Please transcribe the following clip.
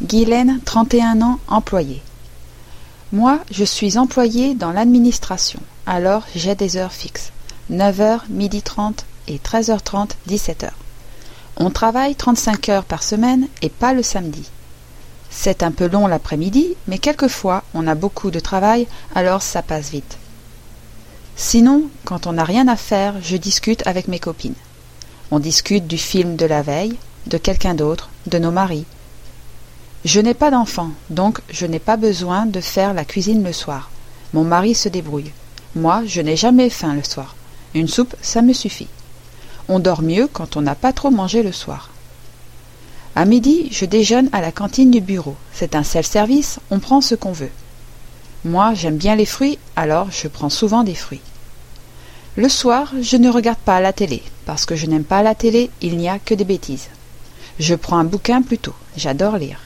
Guylaine, 31 ans, employée. Moi, je suis employée dans l'administration, alors j'ai des heures fixes. 9h, midi 30 et 13h30, 17h. On travaille 35 heures par semaine et pas le samedi. C'est un peu long l'après-midi, mais quelquefois on a beaucoup de travail, alors ça passe vite. Sinon, quand on n'a rien à faire, je discute avec mes copines. On discute du film de la veille, de quelqu'un d'autre, de nos maris. Je n'ai pas d'enfant, donc je n'ai pas besoin de faire la cuisine le soir. Mon mari se débrouille. Moi, je n'ai jamais faim le soir. Une soupe, ça me suffit. On dort mieux quand on n'a pas trop mangé le soir. À midi, je déjeune à la cantine du bureau. C'est un self-service, on prend ce qu'on veut. Moi, j'aime bien les fruits, alors je prends souvent des fruits. Le soir, je ne regarde pas la télé, parce que je n'aime pas la télé, il n'y a que des bêtises. Je prends un bouquin plutôt, j'adore lire.